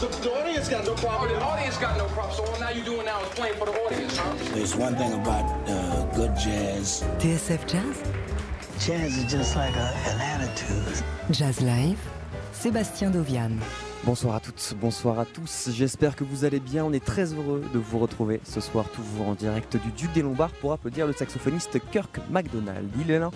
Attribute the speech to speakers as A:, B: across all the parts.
A: The, the audience got no
B: Oh,
A: problem.
B: the audience got no problem, so all now you're doing now is playing for the audience, huh?
C: There's one thing about uh, good jazz.
D: TSF Jazz,
C: Jazz is just like a, an attitude.
D: Jazz Live, Sébastien Dovian.
E: Bonsoir à toutes, bonsoir à tous. J'espère que vous allez bien. On est très heureux de vous retrouver ce soir, toujours en direct du Duc des Lombards, pour applaudir le saxophoniste Kirk MacDonald. Il est l'un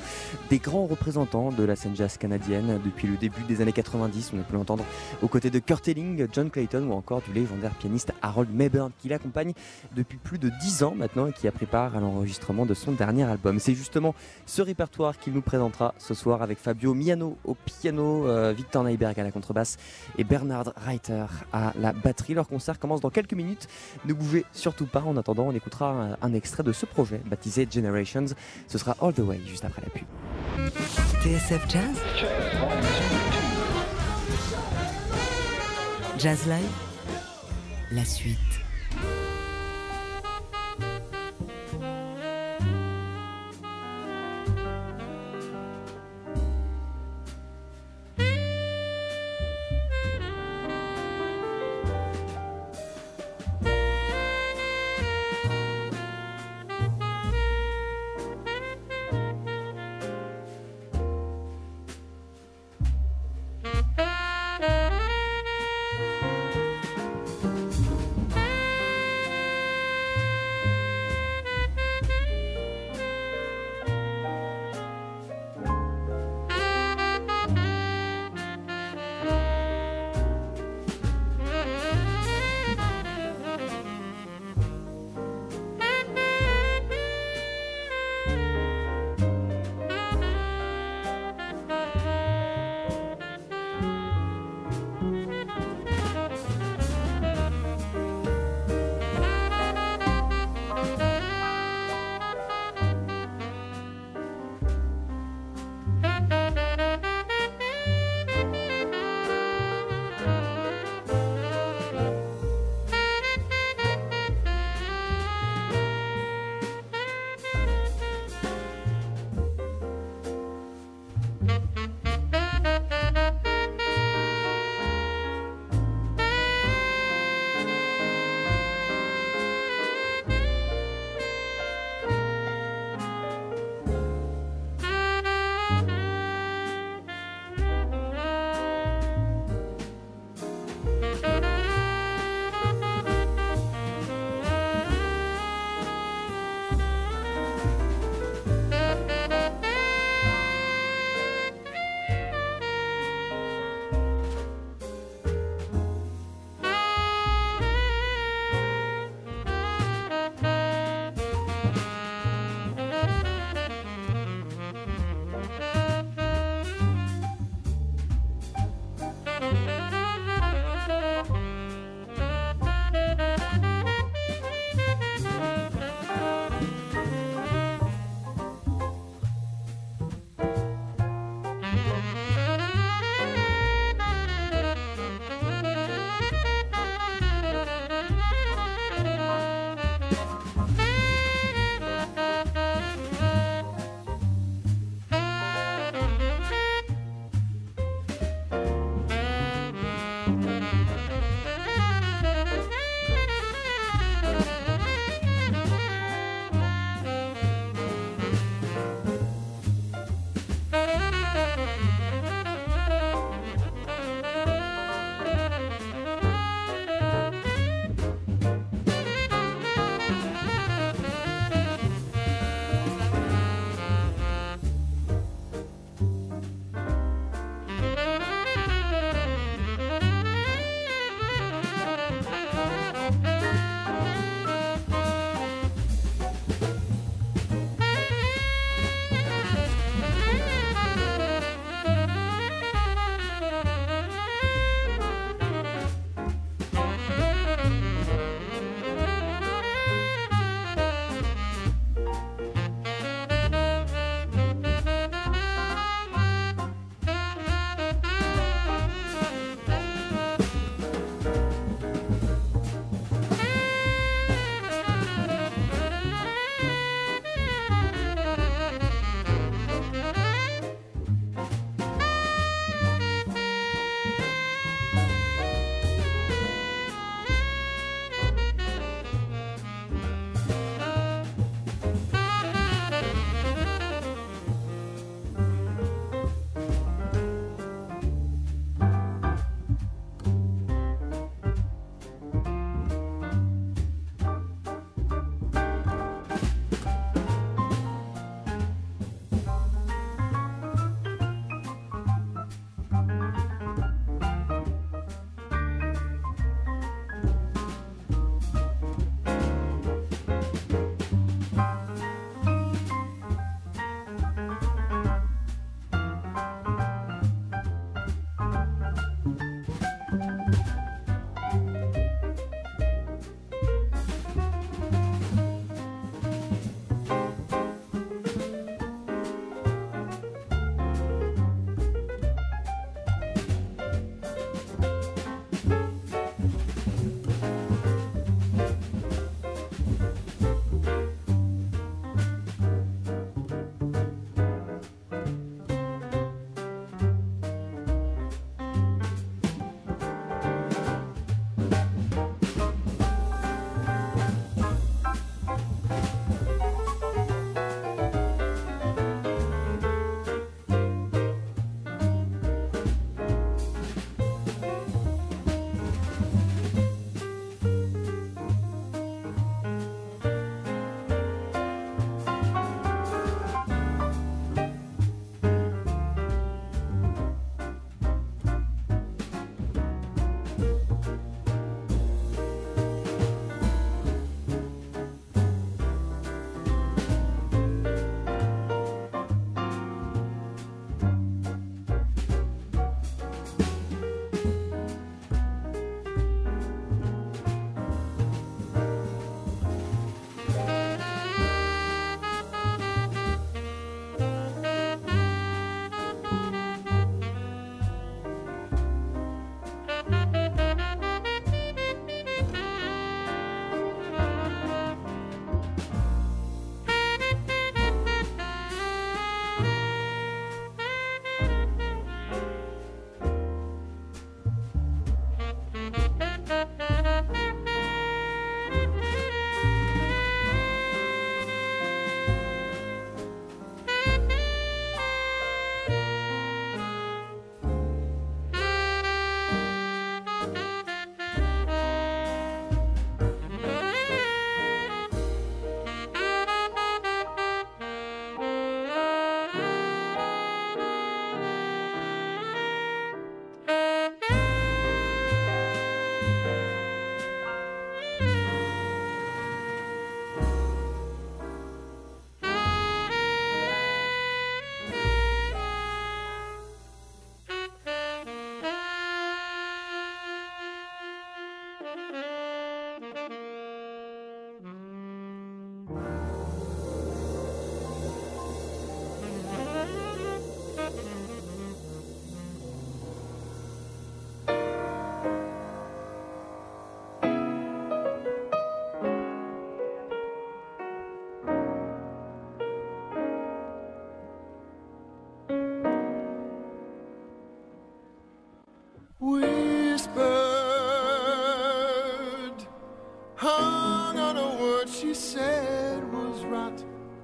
E: des grands représentants de la scène jazz canadienne depuis le début des années 90. On a pu l'entendre aux côtés de Kurt Elling, John Clayton ou encore du légendaire pianiste Harold Mayburn, qui l'accompagne depuis plus de 10 ans maintenant et qui a pris part à l'enregistrement de son dernier album. C'est justement ce répertoire qu'il nous présentera ce soir avec Fabio Miano au piano, euh, Victor Neiberg à la contrebasse et Bernard À la batterie. Leur concert commence dans quelques minutes. Ne bougez surtout pas. En attendant, on écoutera un, un extrait de ce projet baptisé Generations. Ce sera All the Way juste après la pub.
D: TSF Jazz Jazz Live La suite.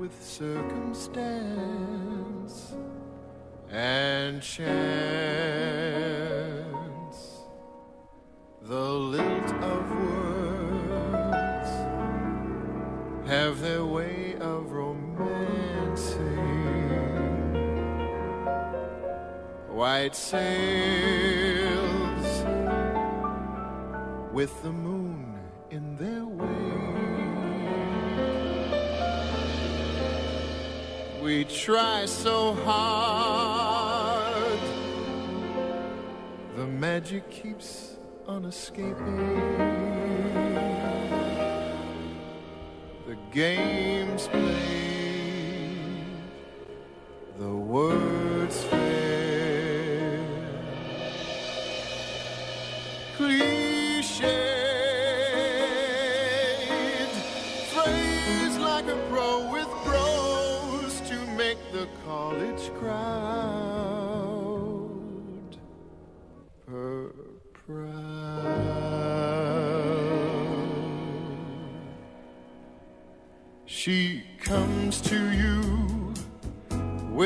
F: With circumstance and chance. The lilt of words have their way of romancing. White sails with the moon in their We try so hard, the magic keeps on escaping. The game's played, the words fail.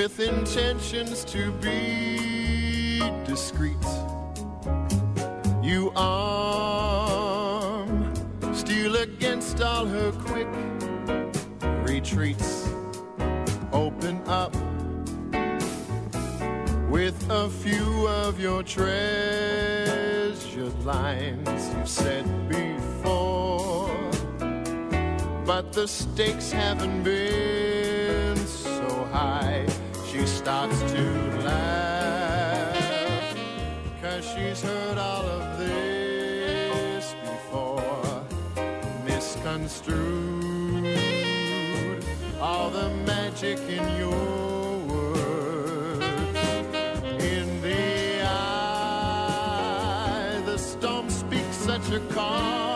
F: With intentions to be discreet. You arm, steal against all her quick retreats. Open up with a few of your treasured lines you've said before. But the stakes haven't been so high. Starts to laugh. Cause she's heard all of this before. Misconstrued. All the magic in your words. In the eye, the storm speaks such a calming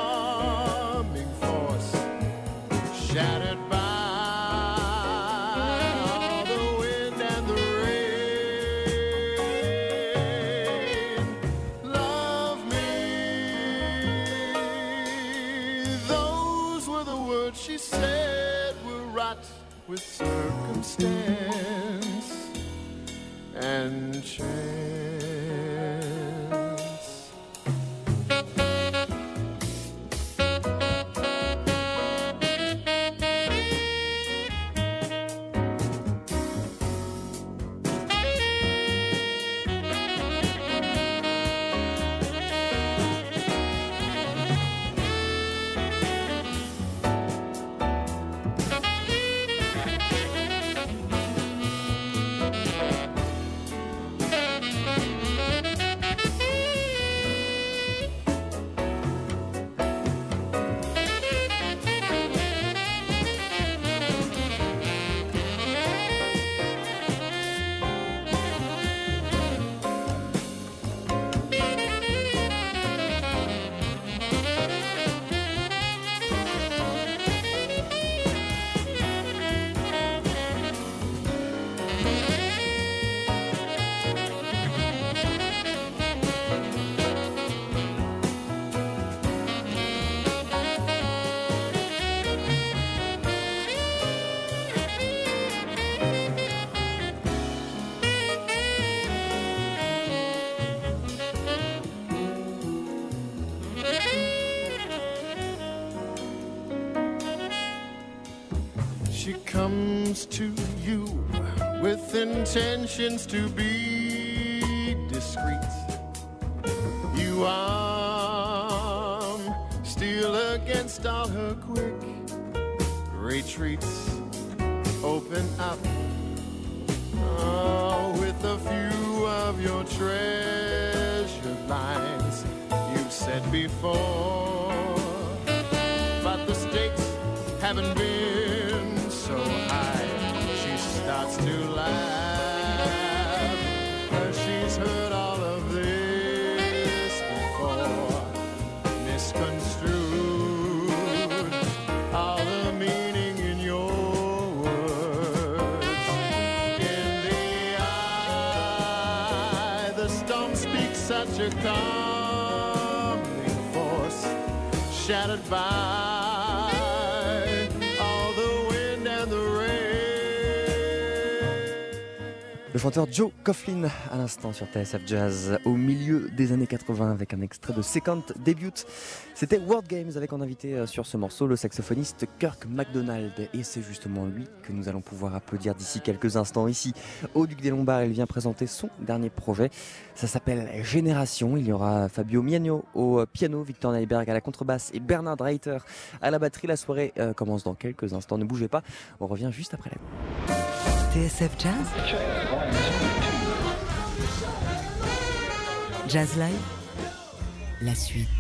F: with intentions to be
E: Le chanteur Joe Coughlin à l'instant sur TSF Jazz au milieu des années 80 avec un extrait de Second Debut. C'était World Games avec en invité euh, sur ce morceau le saxophoniste Kirk MacDonald et c'est justement lui que nous allons pouvoir applaudir d'ici quelques instants ici au Duc des Lombards. Il vient présenter son dernier projet. Ça s'appelle Génération. Il y aura Fabio Miagno au piano, Victor Neiberg à la contrebasse et Bernard Reiter à la batterie. La soirée euh, commence dans quelques instants. Ne bougez pas. On revient juste après la
D: TSF Jazz Jazz Live La suite.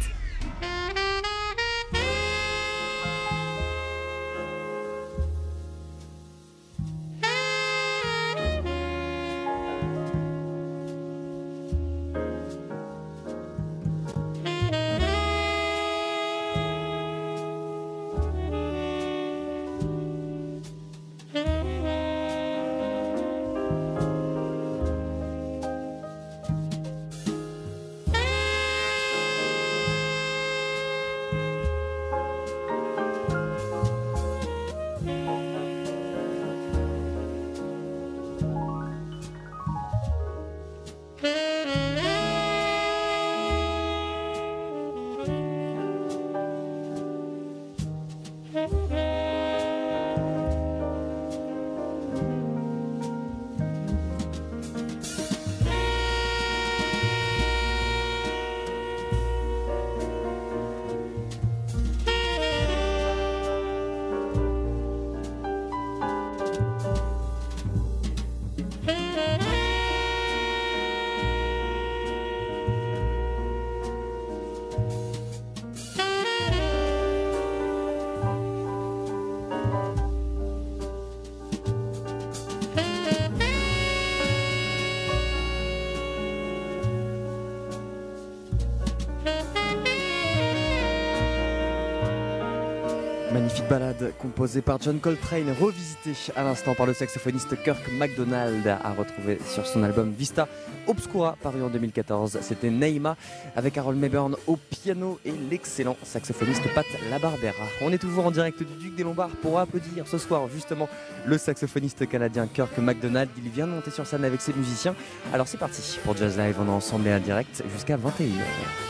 E: Balade composée par John Coltrane, revisitée à l'instant par le saxophoniste Kirk MacDonald, à retrouver sur son album Vista Obscura, paru en 2014. C'était Neima avec Harold Mayburn au piano et l'excellent saxophoniste Pat Labarbera. On est toujours en direct du Duc des Lombards pour applaudir ce soir justement le saxophoniste canadien Kirk MacDonald. Il vient de monter sur scène avec ses musiciens. Alors c'est parti pour Jazz Live, on est ensemble et en direct jusqu'à 21h.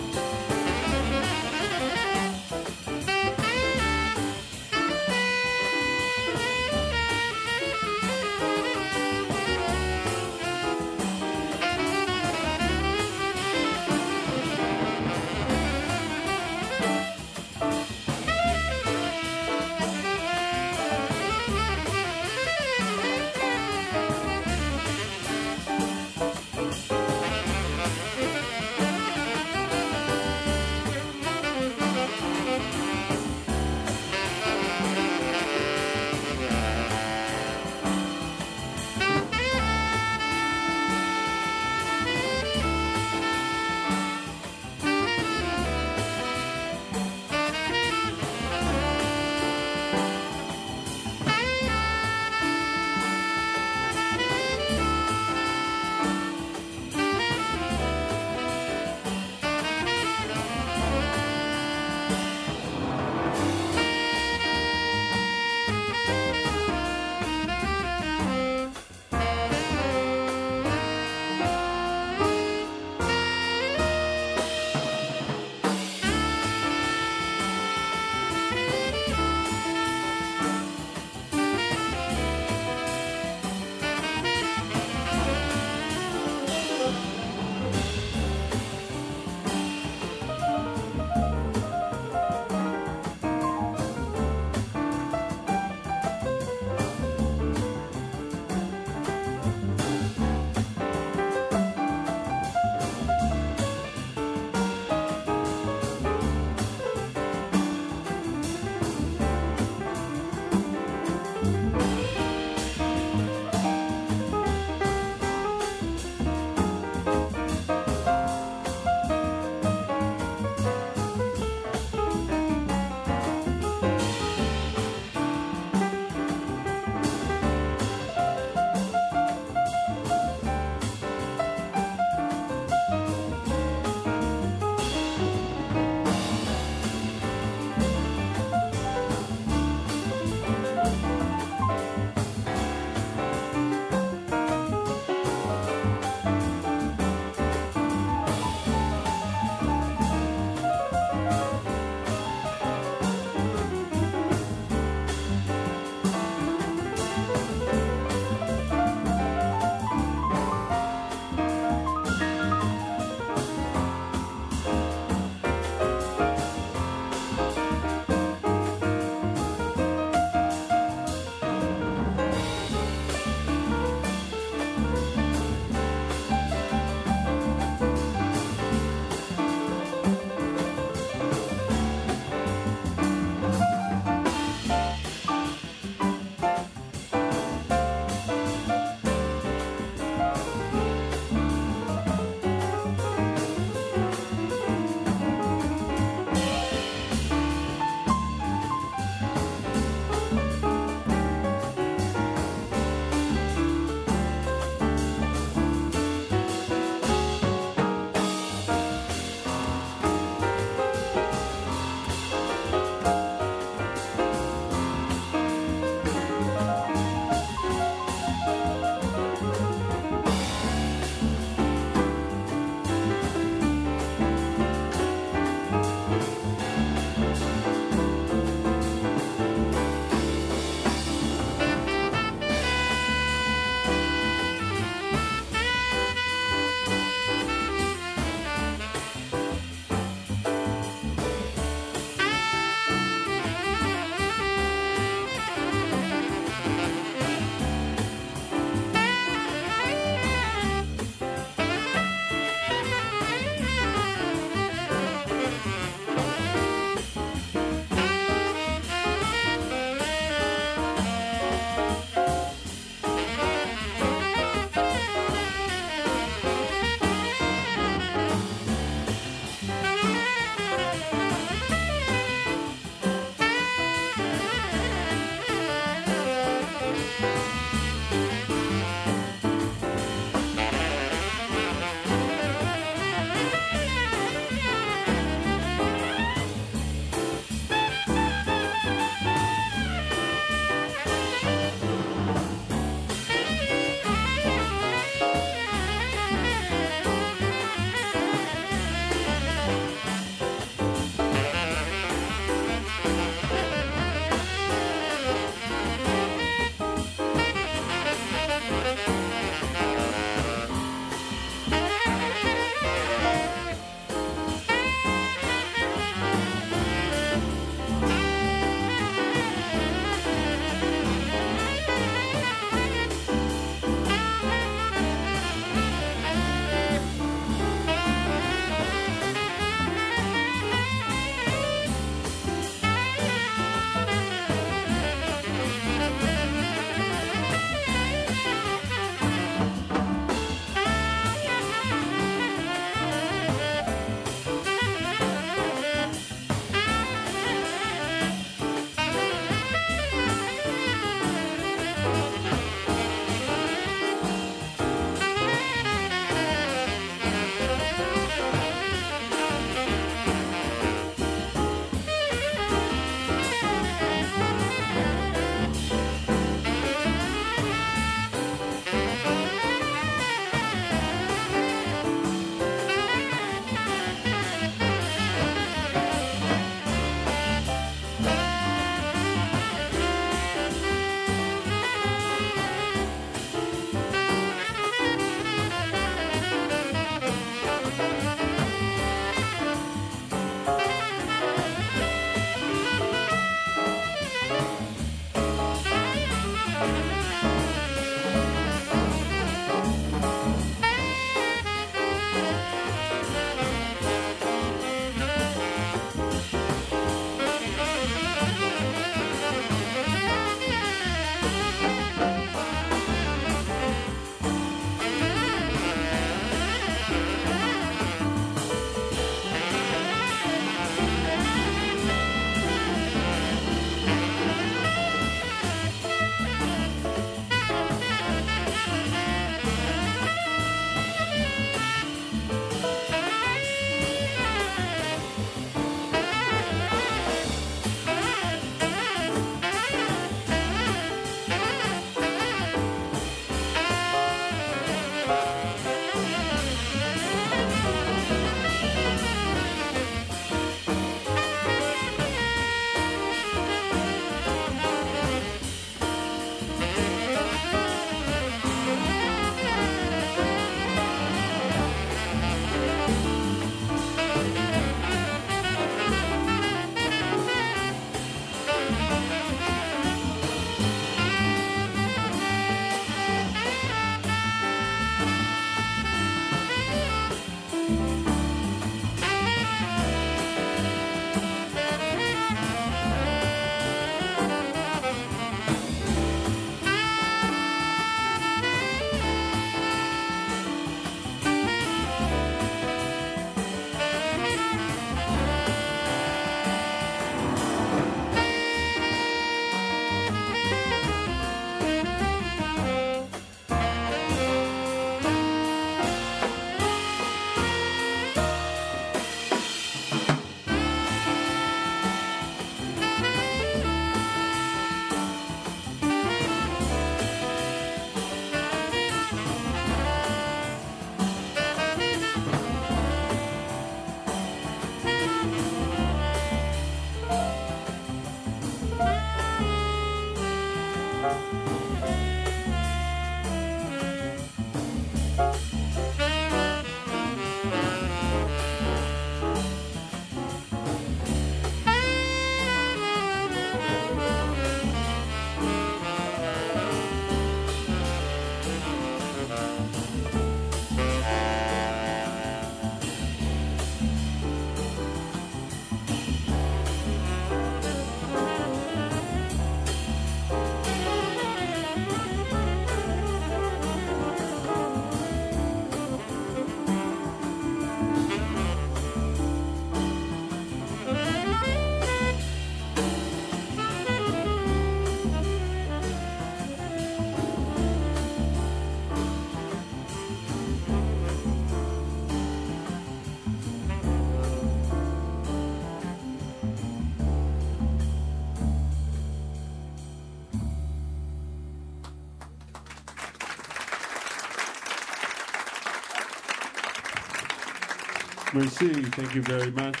F: Merci. Thank you very much.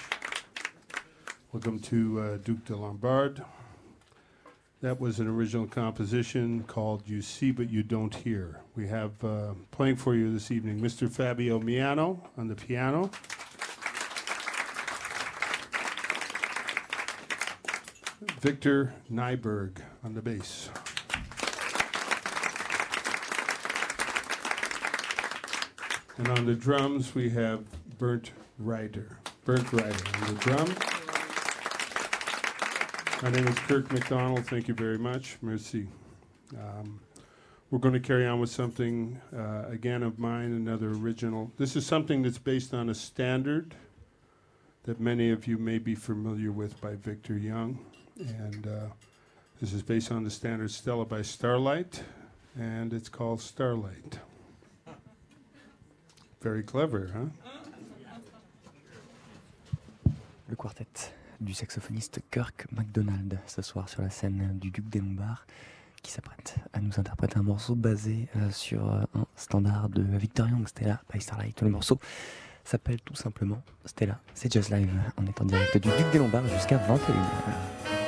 F: Welcome to uh, Duke de Lombard. That was an original composition called You See But You Don't Hear. We have uh, playing for you this evening Mr. Fabio Miano on the piano. Victor Nyberg on the bass. And on the drums, we have Bernd Reiter. Bernd Reiter on the drum. My name is Kirk MacDonald. Thank you very much. Merci. Um, we're going to carry on with something, uh, again, of mine, another original. This is something that's based on a standard that many of you may be familiar with by Victor Young. And uh, this is based on the standard Stella by Starlight, and it's called Starlight. Very clever, huh?
E: Le quartet du saxophoniste Kirk MacDonald ce soir sur la scène du Duc des Lombards qui s'apprête à nous interpréter un morceau basé euh, sur euh, un standard de Victor Young, Stella by Starlight. Le morceau s'appelle tout simplement Stella, c'est Just Live. En direct du Duc des Lombards jusqu'à 21h.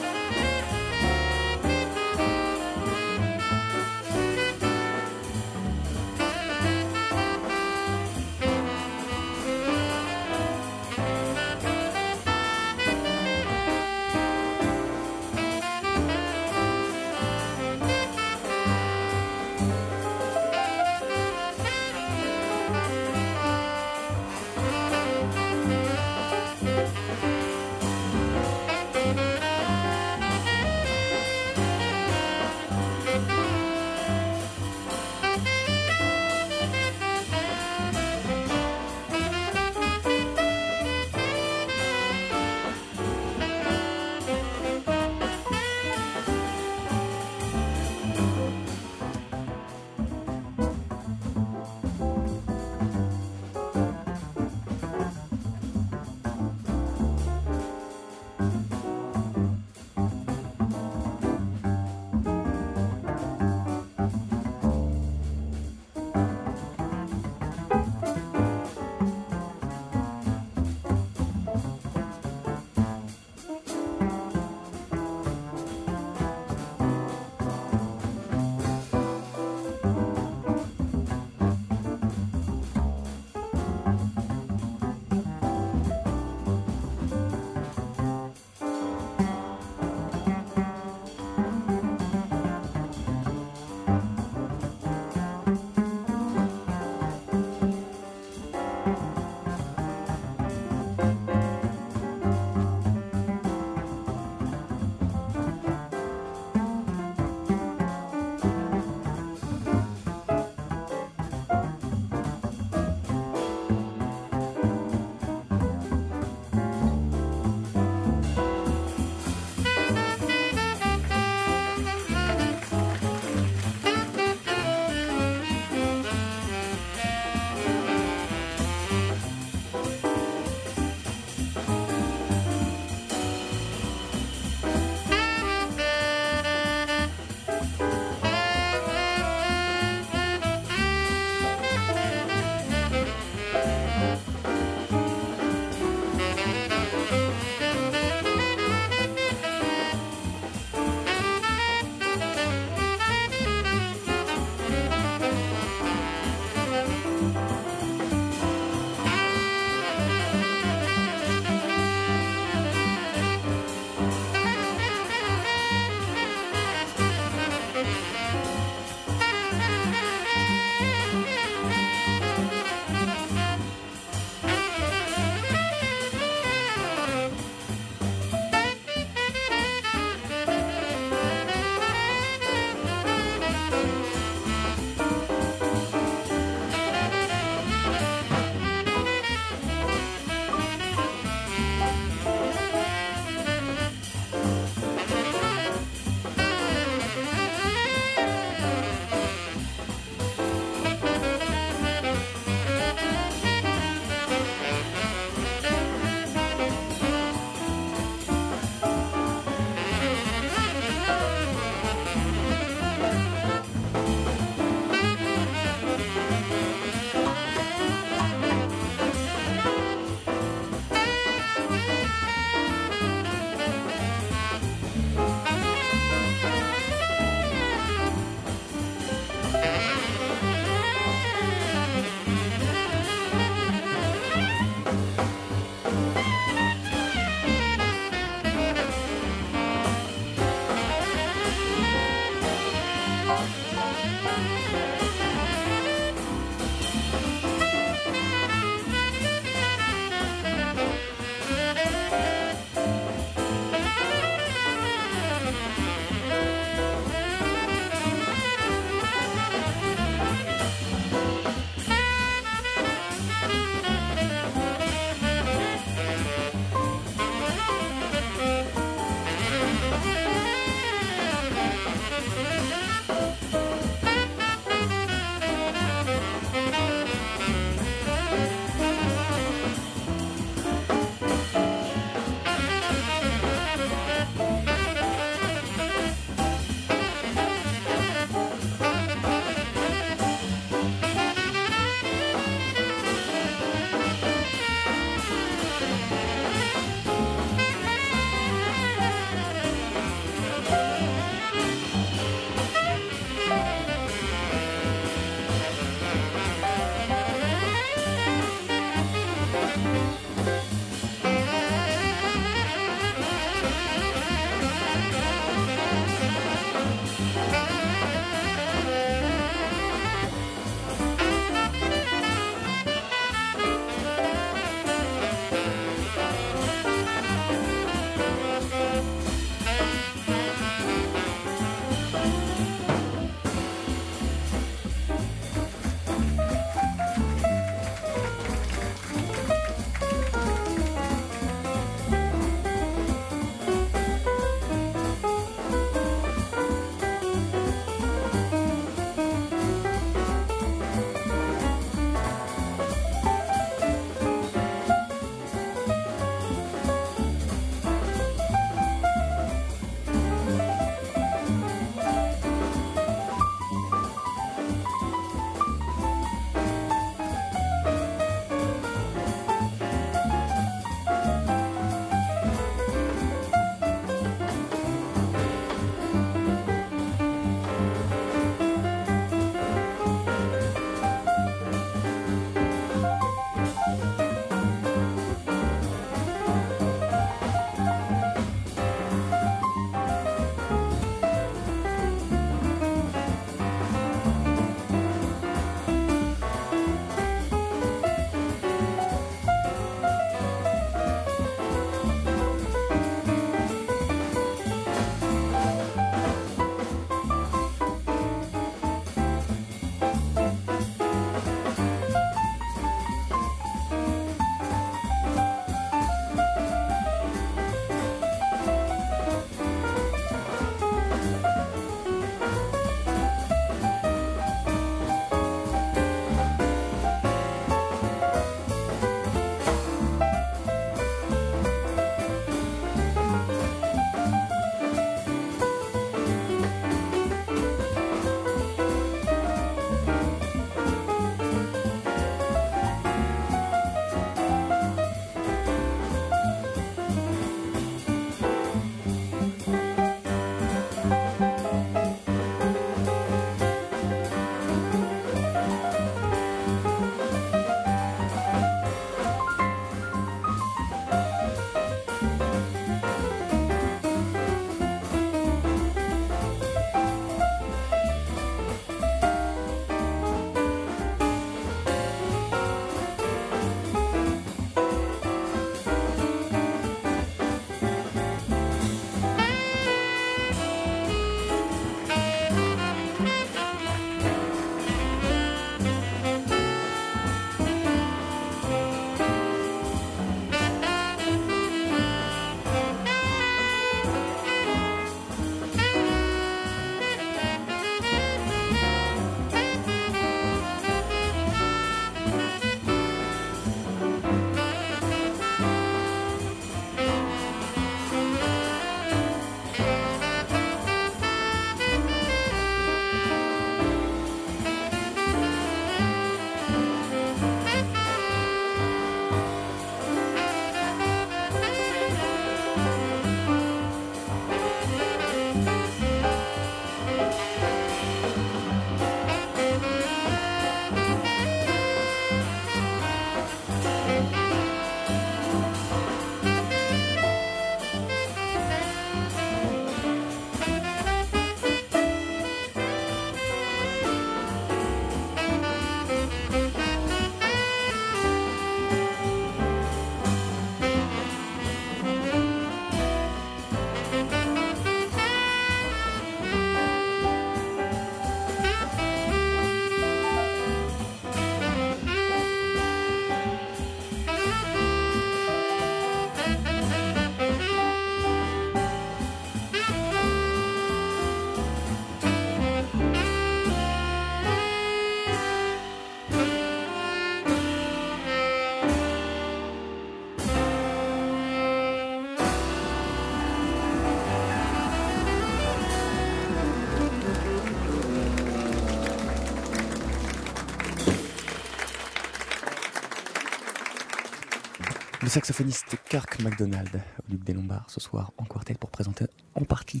E: Le saxophoniste Kirk MacDonald au des Lombards ce soir en quartet pour présenter en partie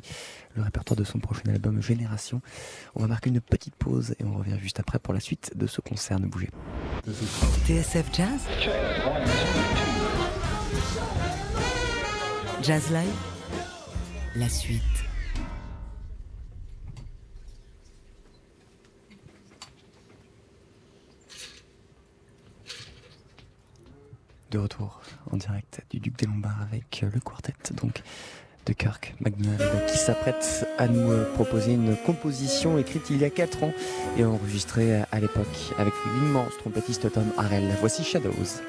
E: le répertoire de son prochain album Génération. On va marquer une petite pause et on revient juste après pour la suite de ce concert. Ne bougez pas.
D: TSF Jazz? Jazz Live? La suite.
E: Retour en direct du Duc des Lombards avec le quartet donc de Kirk McDonald qui s'apprête à nous proposer une composition écrite il y a 4 ans et enregistrée à l'époque avec l'immense trompettiste Tom Harrell. Voici Shadows.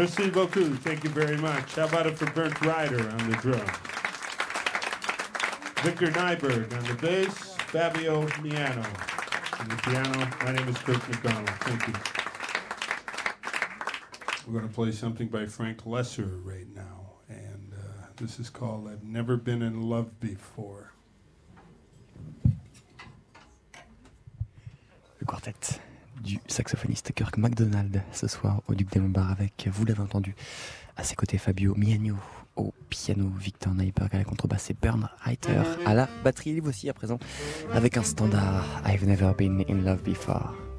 F: Merci beaucoup. Thank you very much. How about it for Bernd Reiter on the drum? Victor Nyberg on the bass. Fabio Miano on the piano. My name is Kirk MacDonald. Thank you. We're going to play something by Frank Loesser right now. And uh, this is called I've Never Been in Love Before.
E: Saxophoniste Kirk MacDonald ce soir au Duc des Lombards avec, vous l'avez entendu, à ses côtés Fabio Miagno au piano, Victor Nyberg à la contrebasse et Bern Reiter à la batterie. Il est aussi à présent avec un standard I've Never Been in Love Before.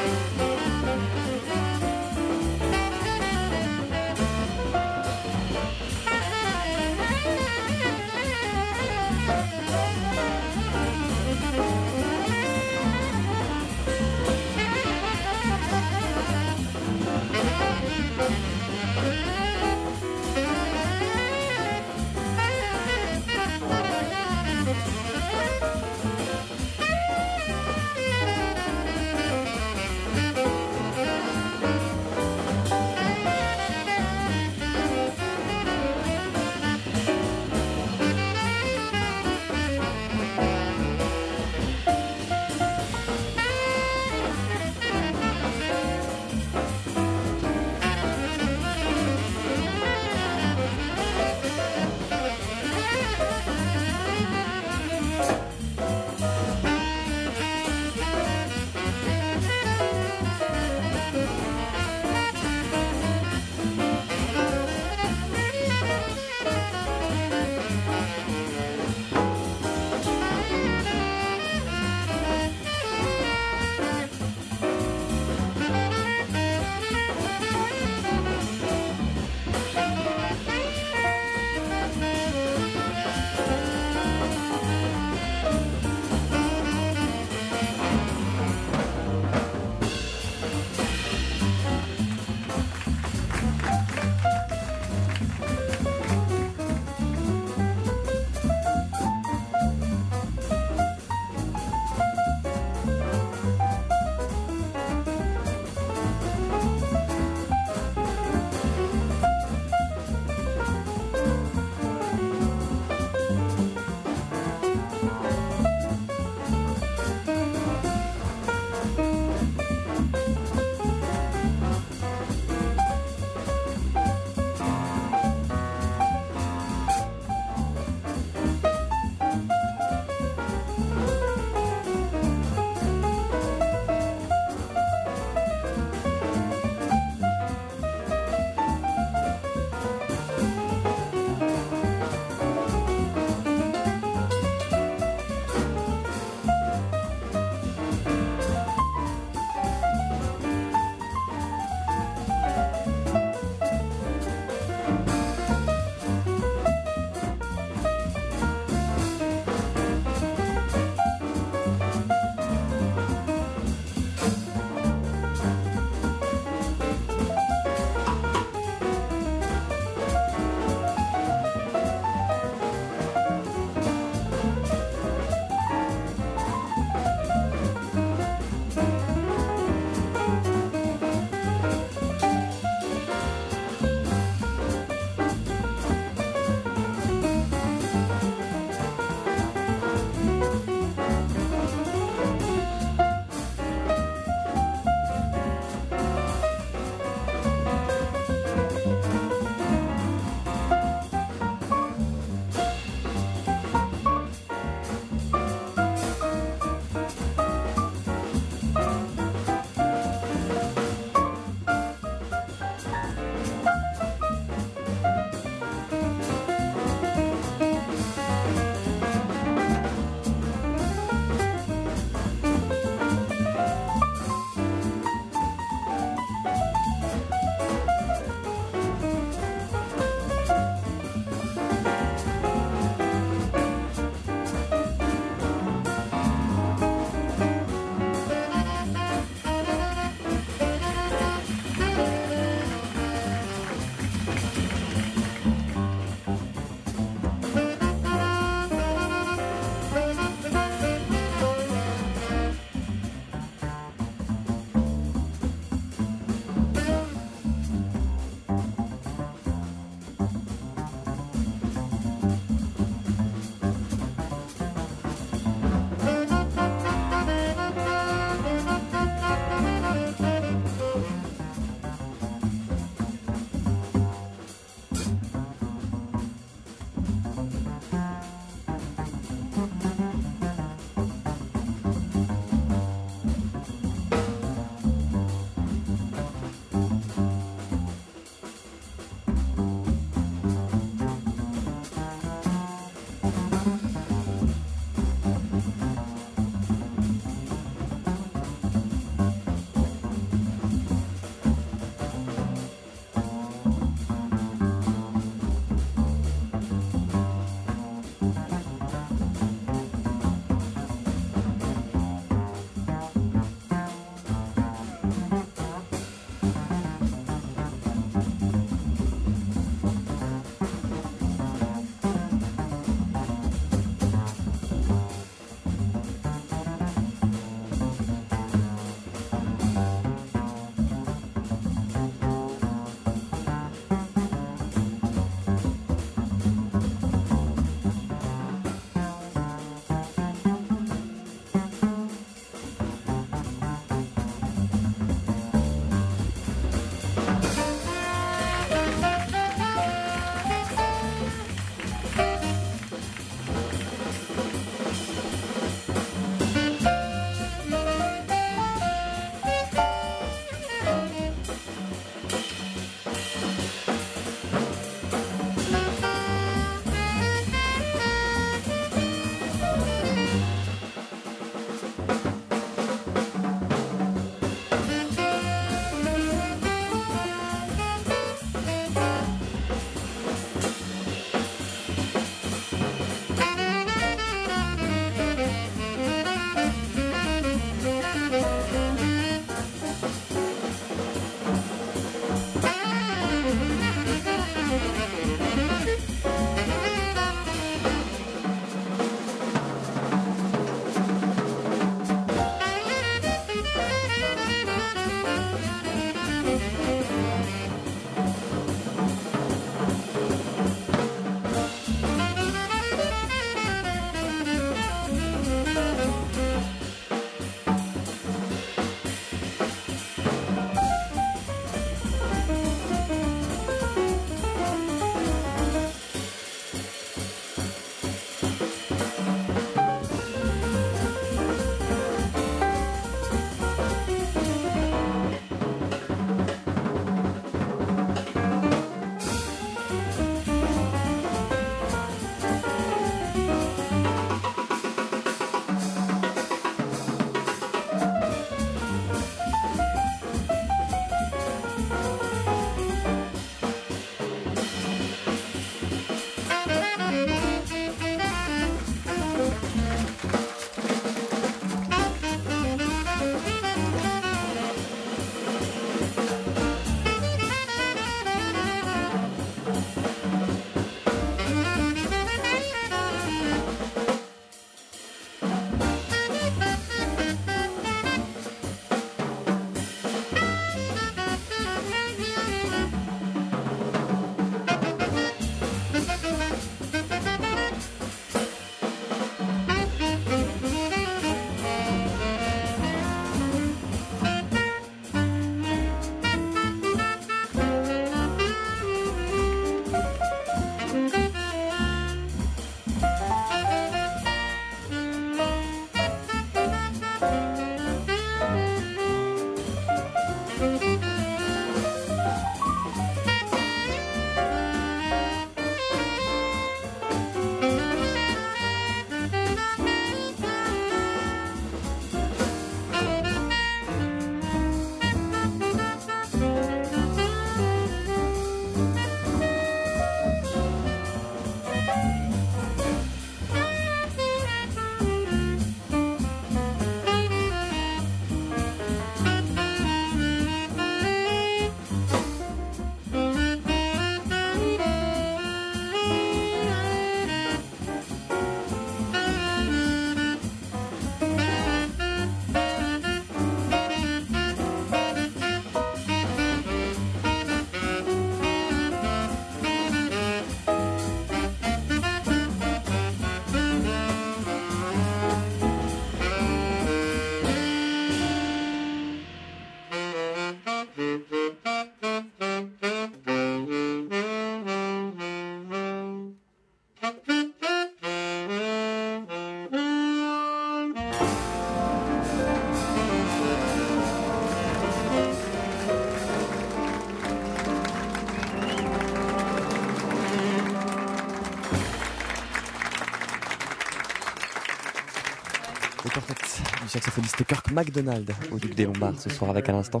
E: Le portrait du saxophoniste Kirk MacDonald au Duc des Lombards ce soir avec à l'instant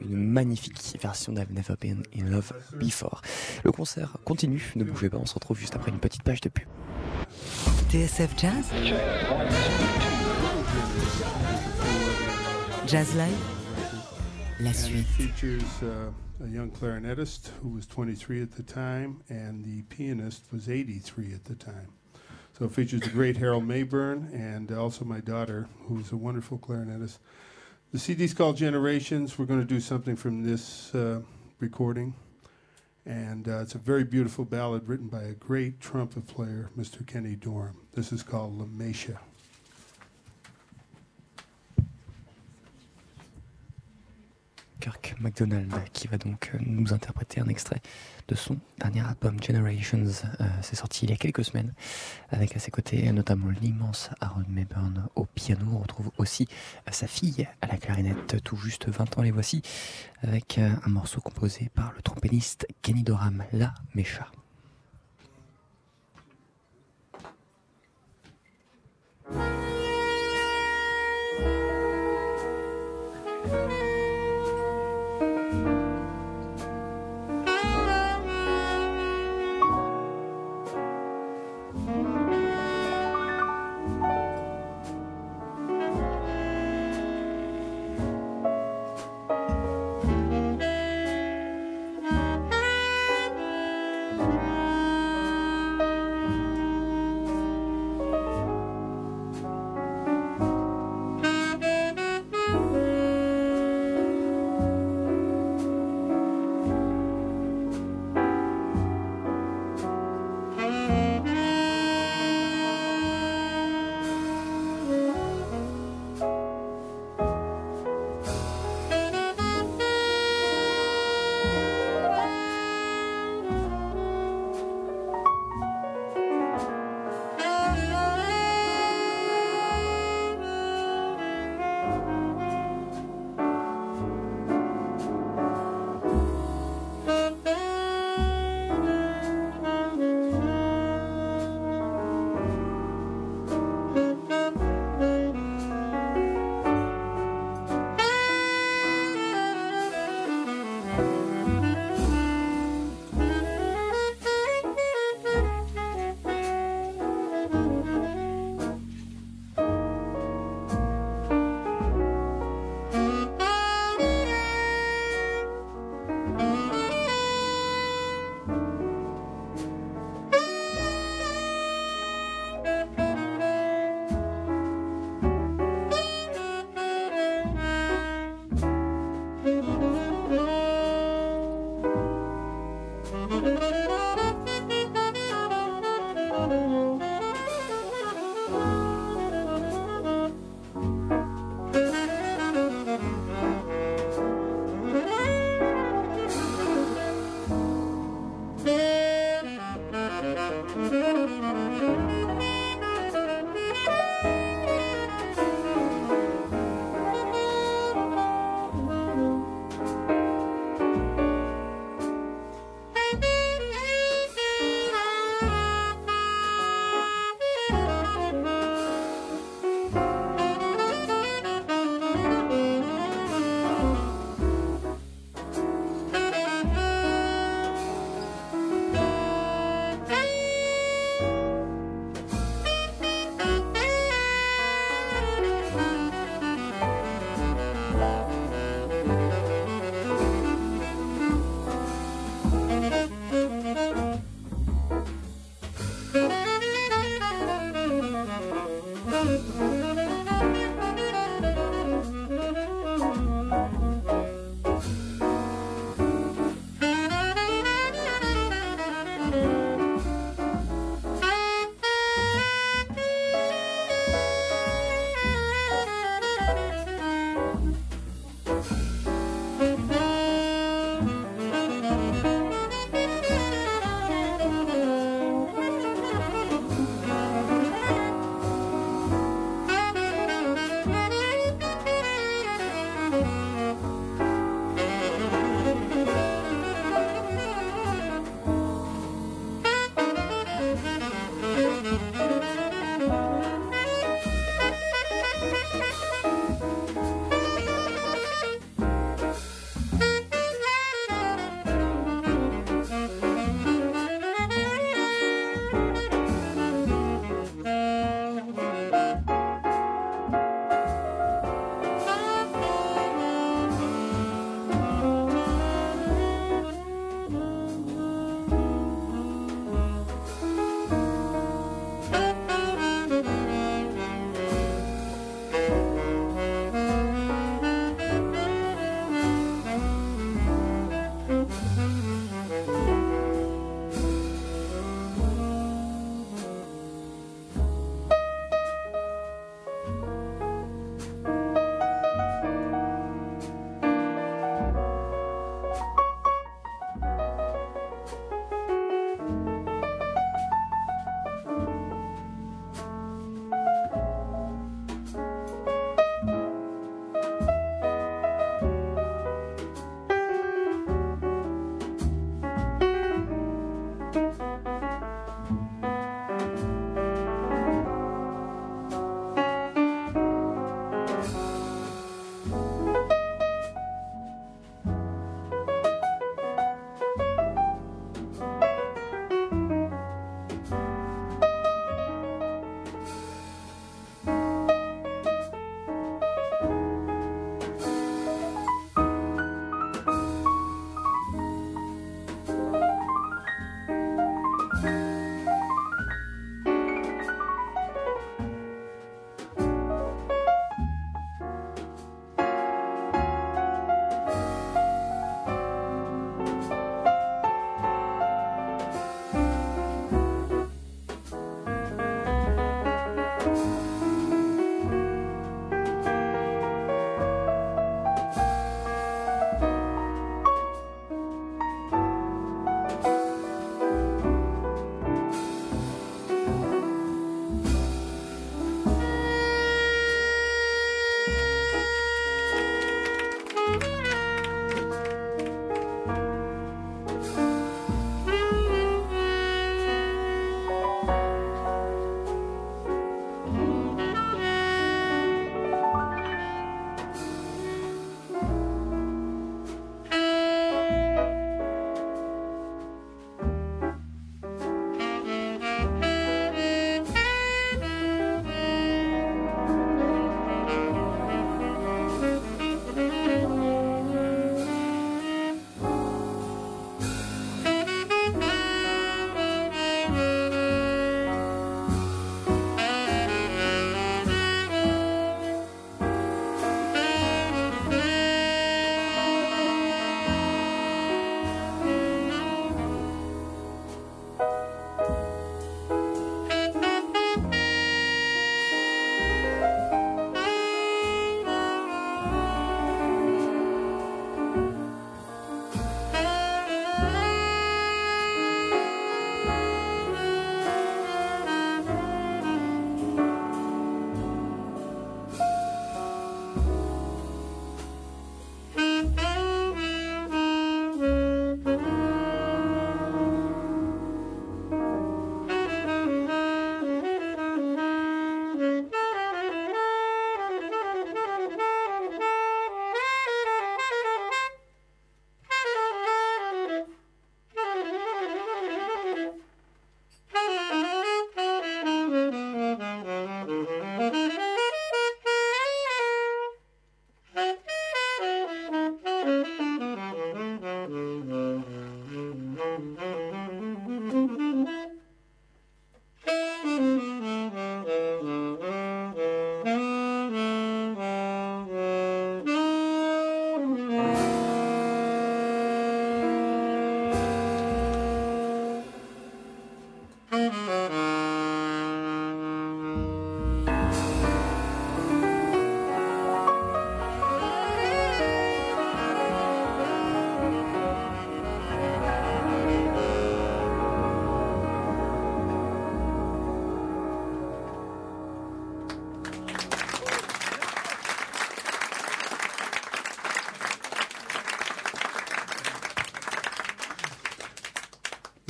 E: une magnifique version d'I've Never Been in Love Before. Le concert continue, ne bougez pas, on se retrouve juste après une petite page de pub.
D: TSF Jazz Jazz Live La suite.
F: features uh, a young clarinetist who was 23 at the time, and the pianist was 83 at the time. So it features the great Harold Mabern and also my daughter, who's a wonderful clarinetist. The CD's called Generations. We're going to do something from this uh, recording. And uh, it's a very beautiful ballad written by a great trumpet player, Mr. Kenny Dorham. This is called La
E: Kirk MacDonald qui va donc euh, nous interpréter un extrait de son dernier album Generations. Euh, C'est sorti il y a quelques semaines avec à ses côtés notamment l'immense Aaron Mayburn au piano. On retrouve aussi euh, sa fille à la clarinette, tout juste 20 ans les voici, avec euh, un morceau composé par le trompettiste Kenny Dorham, La Mécha.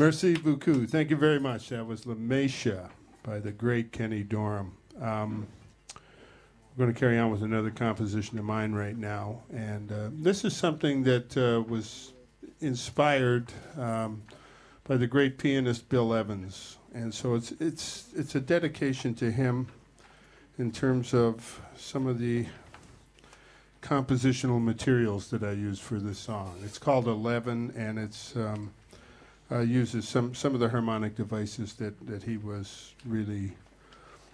F: Merci beaucoup. Thank you very much. That was La Mesha by the great Kenny Dorham. Um, we're going to carry on with another composition of mine right now. And uh, this is something that uh, was inspired um, by the great pianist Bill Evans. And so it's, it's, it's a dedication to him in terms of some of the compositional materials that I use for this song. It's called Eleven, and it's um, uh, uses some some of the harmonic devices that that he was really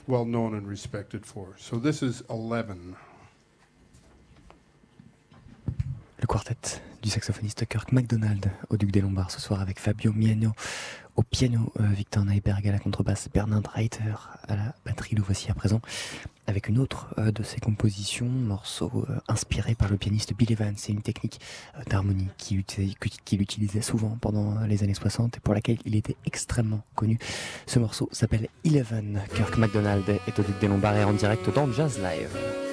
F: well known and respected for. So this is Eleven.
E: Le quartet du saxophoniste Kirk MacDonald au Duc des Lombards ce soir avec Fabio Miano au piano, euh, Victor Neiberg à la contrebasse, Bernard Reiter à la batterie, le voici à présent, avec une autre euh, de ses compositions, morceau euh, inspiré par le pianiste Bill Evans. C'est une technique d'harmonie qu'il utilisait, souvent pendant les années 60 et pour laquelle il était extrêmement connu. Ce morceau s'appelle Eleven. Kirk MacDonald est au Duc des Lombards et en direct dans Jazz Live.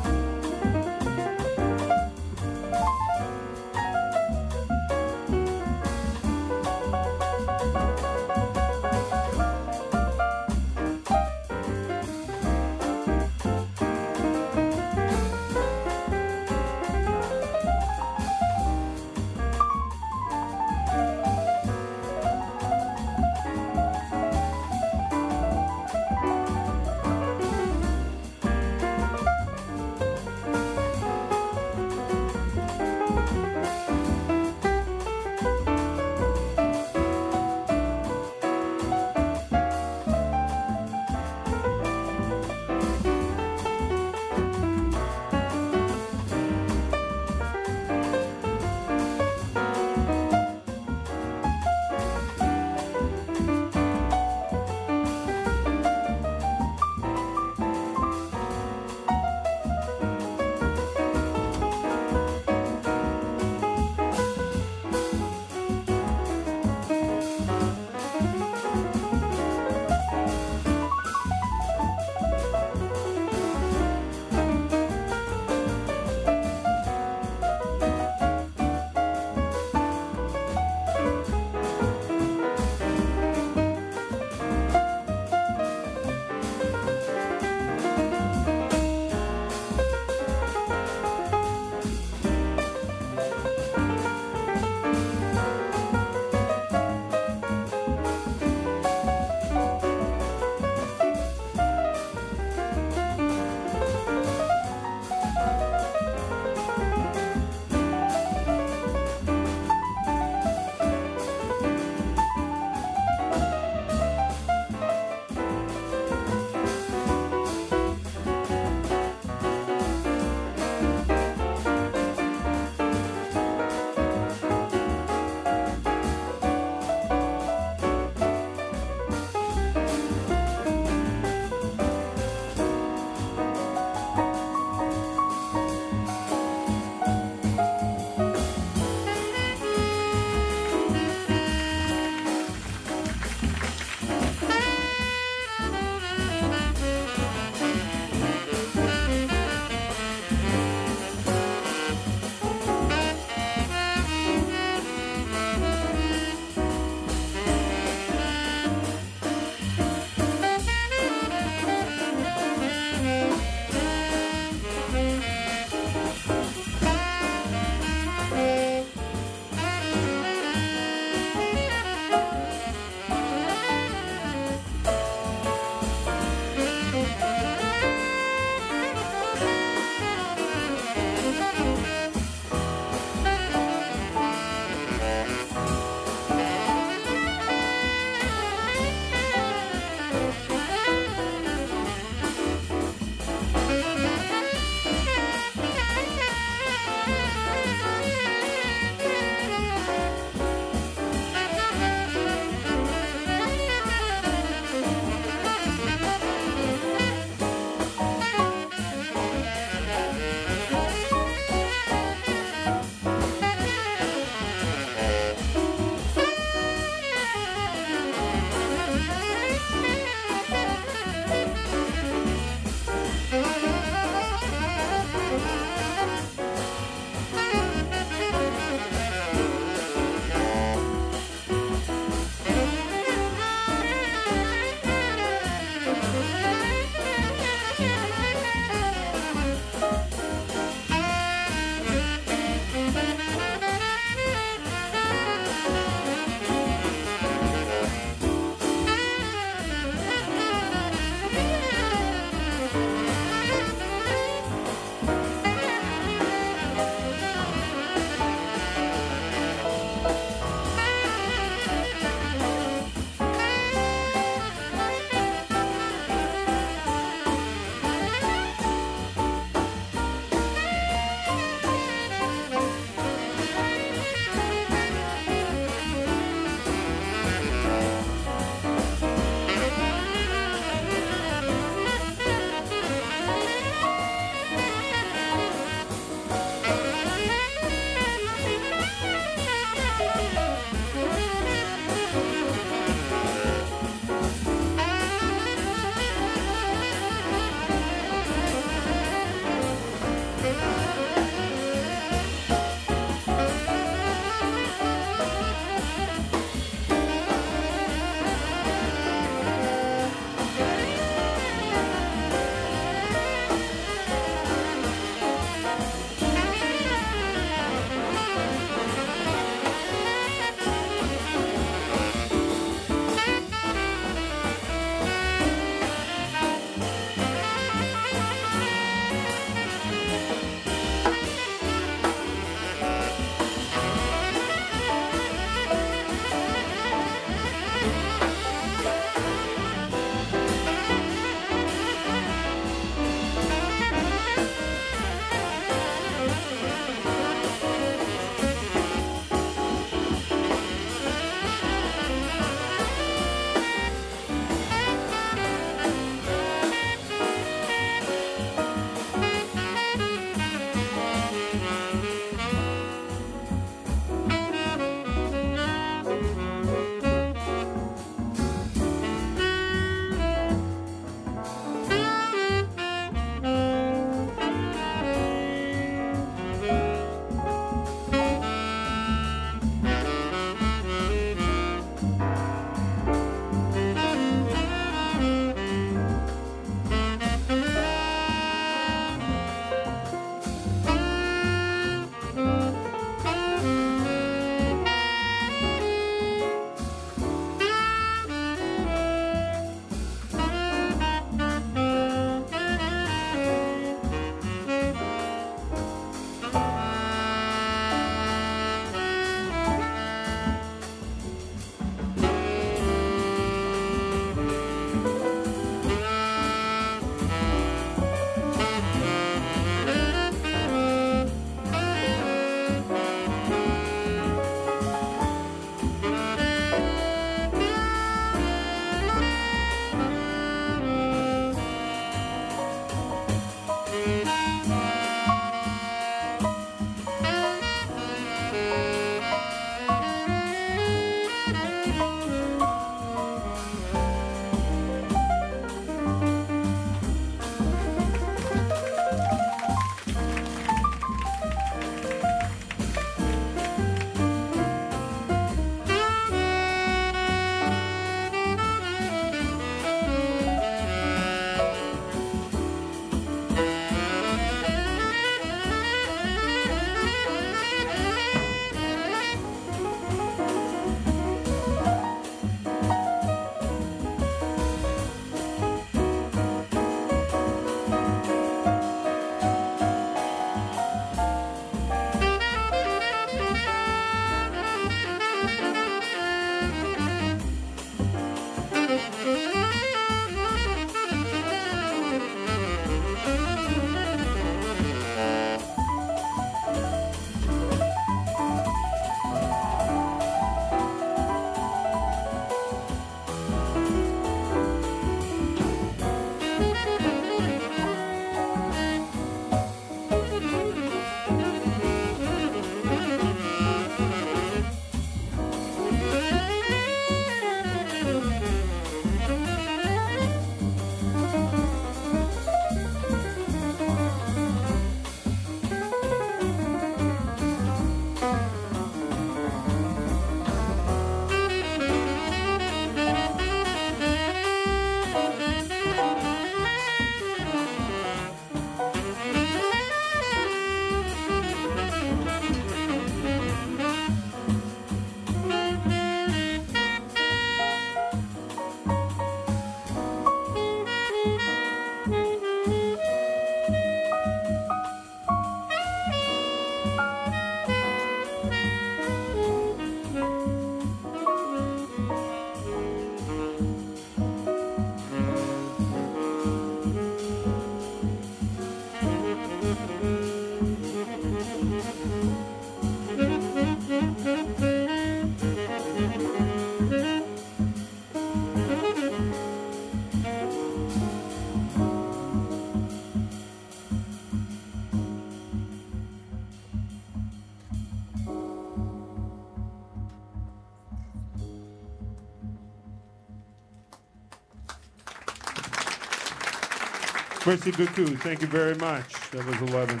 F: Merci beaucoup. Thank you very much. That was 11.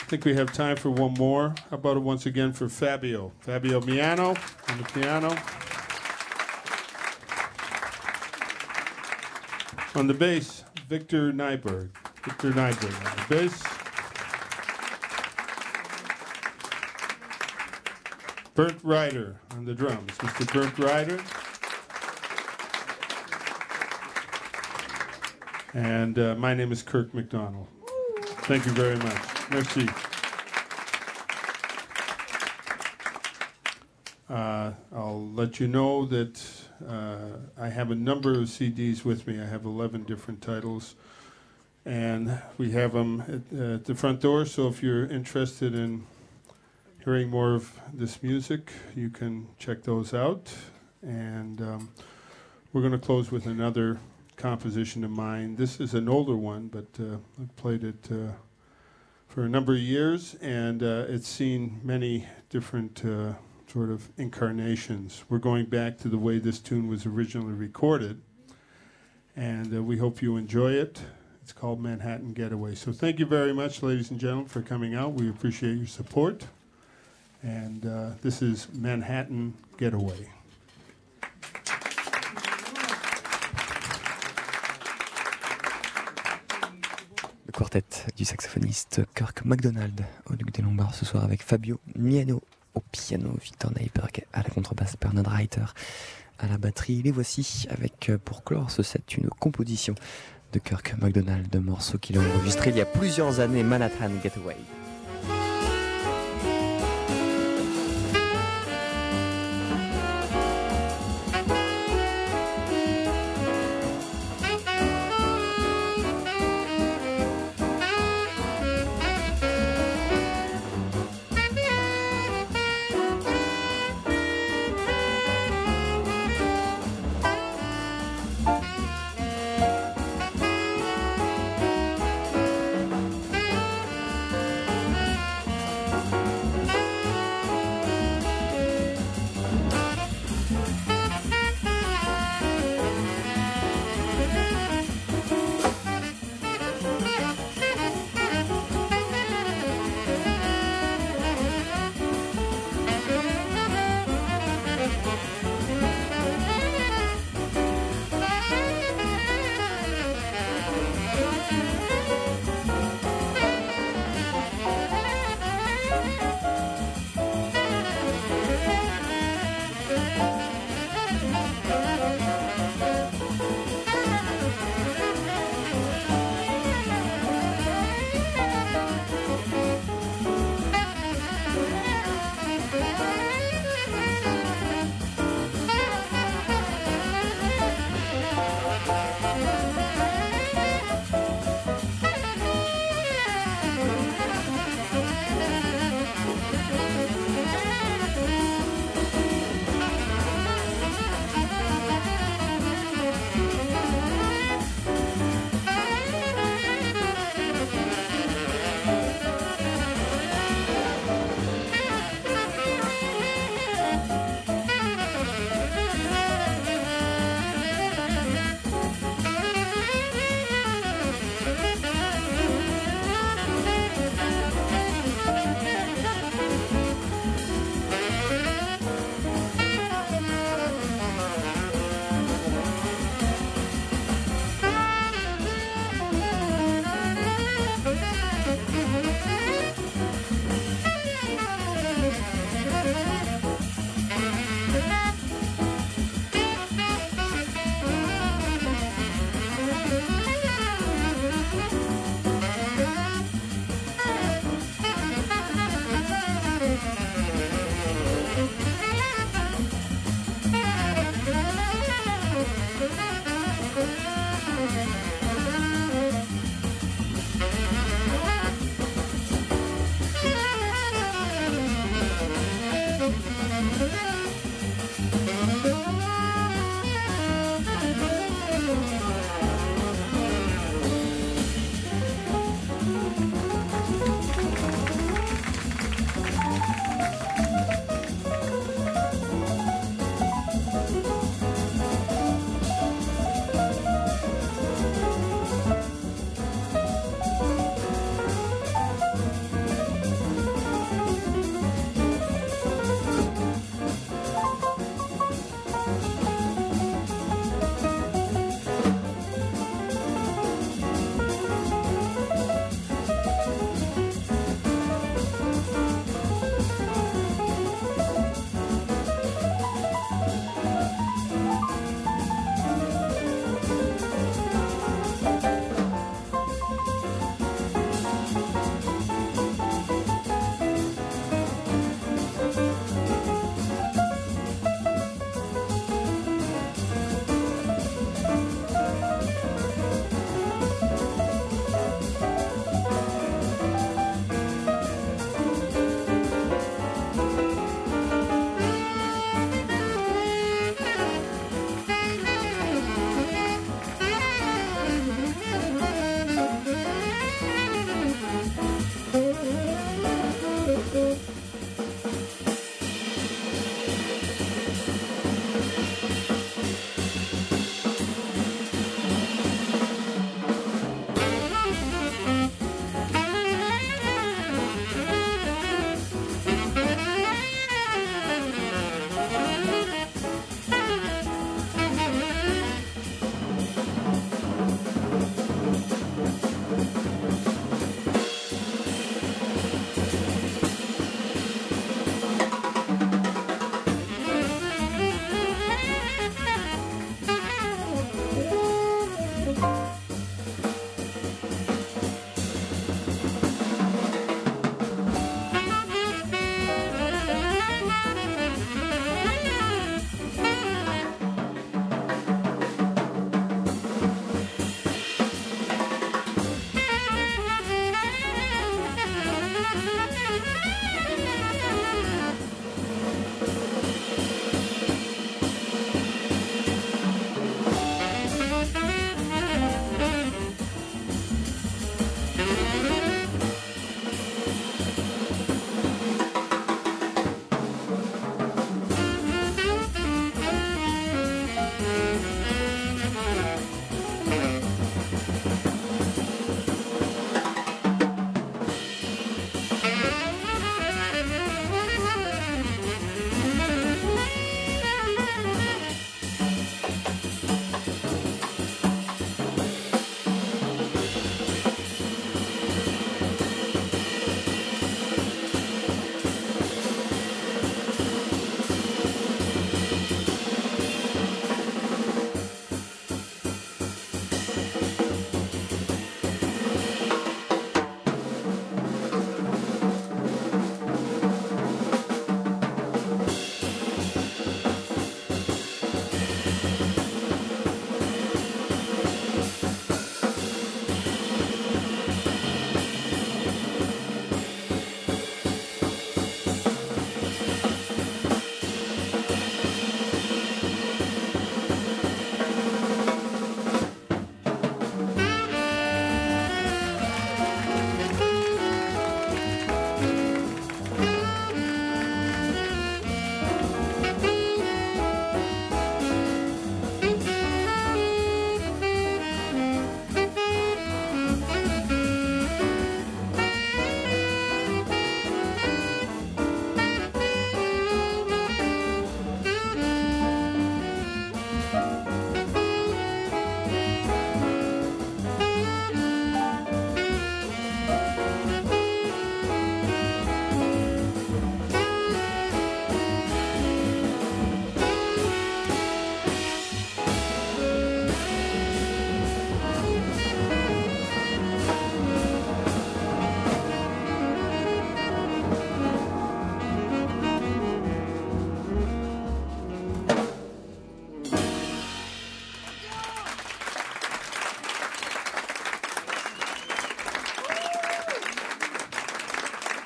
F: I think we have time for one more. How about it once again for Fabio? Fabio Miano on the piano. On the bass, Victor Nyberg. Victor Nyberg on the bass. Bernd Reiter on the drums. Mr. Bernd Reiter. And uh, my name is Kirk MacDonald. Thank you very much. Merci. Uh, I'll let you know that uh, I have a number of CDs with me. I have 11 different titles. And we have them at, uh, at the front door. So if you're interested in hearing more of this music, you can check those out. And um, we're going to close with another composition of mine. This is an older one, but uh, I've played it uh, for a number of years, and uh, it's seen many different uh, sort of incarnations. We're going back to the way this tune was originally recorded, and uh, we hope you enjoy it. It's called Manhattan Getaway. So thank you very much, ladies and gentlemen, for coming out. We appreciate your support. And uh, this is Manhattan Getaway.
E: Quartet du saxophoniste Kirk MacDonald au Duc des Lombards ce soir avec Fabio Miano au piano, Victor Neiberg à la contrebasse, Bernard Reiter à la batterie. Les voici avec euh, pour clore ce set une composition de Kirk MacDonald, de morceaux qu'il a enregistré il y a plusieurs années, Manhattan Getaway.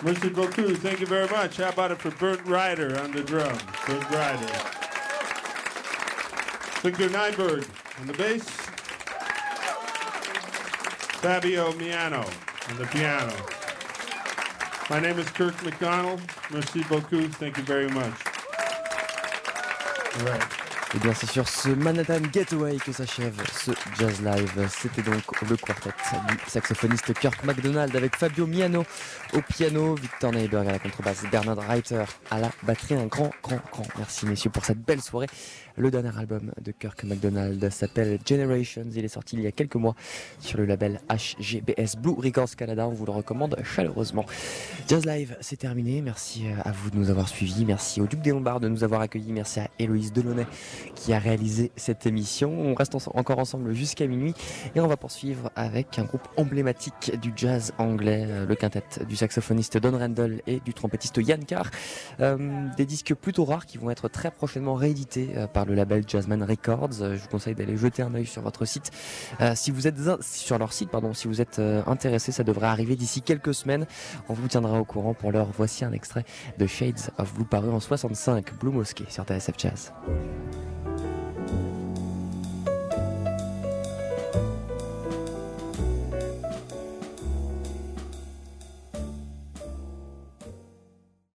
F: Merci beaucoup. Thank you very much. How about it for Bernd Reiter on the drums? Bernd Reiter. Victor Nyberg on the bass. Fabio Miano on the piano. My name is Kirk MacDonald. Merci beaucoup. Thank you very much. All right.
E: Et bien c'est sur ce Manhattan Getaway que s'achève ce Jazz Live. C'était donc le quartet du saxophoniste Kirk McDonald avec Fabio Miano au piano, Victor Neiberg à la contrebasse, Bernard Reiter à la batterie. Un grand, grand, grand merci messieurs pour cette belle soirée. Le dernier album de Kirk McDonald s'appelle Generations. Il est sorti il y a quelques mois sur le label HGBS Blue Records Canada. On vous le recommande chaleureusement. Jazz Live, c'est terminé. Merci à vous de nous avoir suivis. Merci au Duc des Lombards de nous avoir accueillis. Merci à Héloïse Delaunay qui a réalisé cette émission. On reste encore ensemble jusqu'à minuit et on va poursuivre avec un groupe emblématique du jazz anglais, le quintet du saxophoniste Don Randall et du trompettiste Yann Carr. Euh, des disques plutôt rares qui vont être très prochainement réédités euh, par le label Jazzman Records. Euh, je vous conseille d'aller jeter un œil sur votre site. Euh, si vous êtes sur leur site, pardon, si vous êtes euh, intéressé, ça devrait arriver d'ici quelques semaines. On vous tiendra au courant. Pour l'heure, voici un extrait de Shades of Blue paru en 65, Blue Mosquée sur TSF Jazz.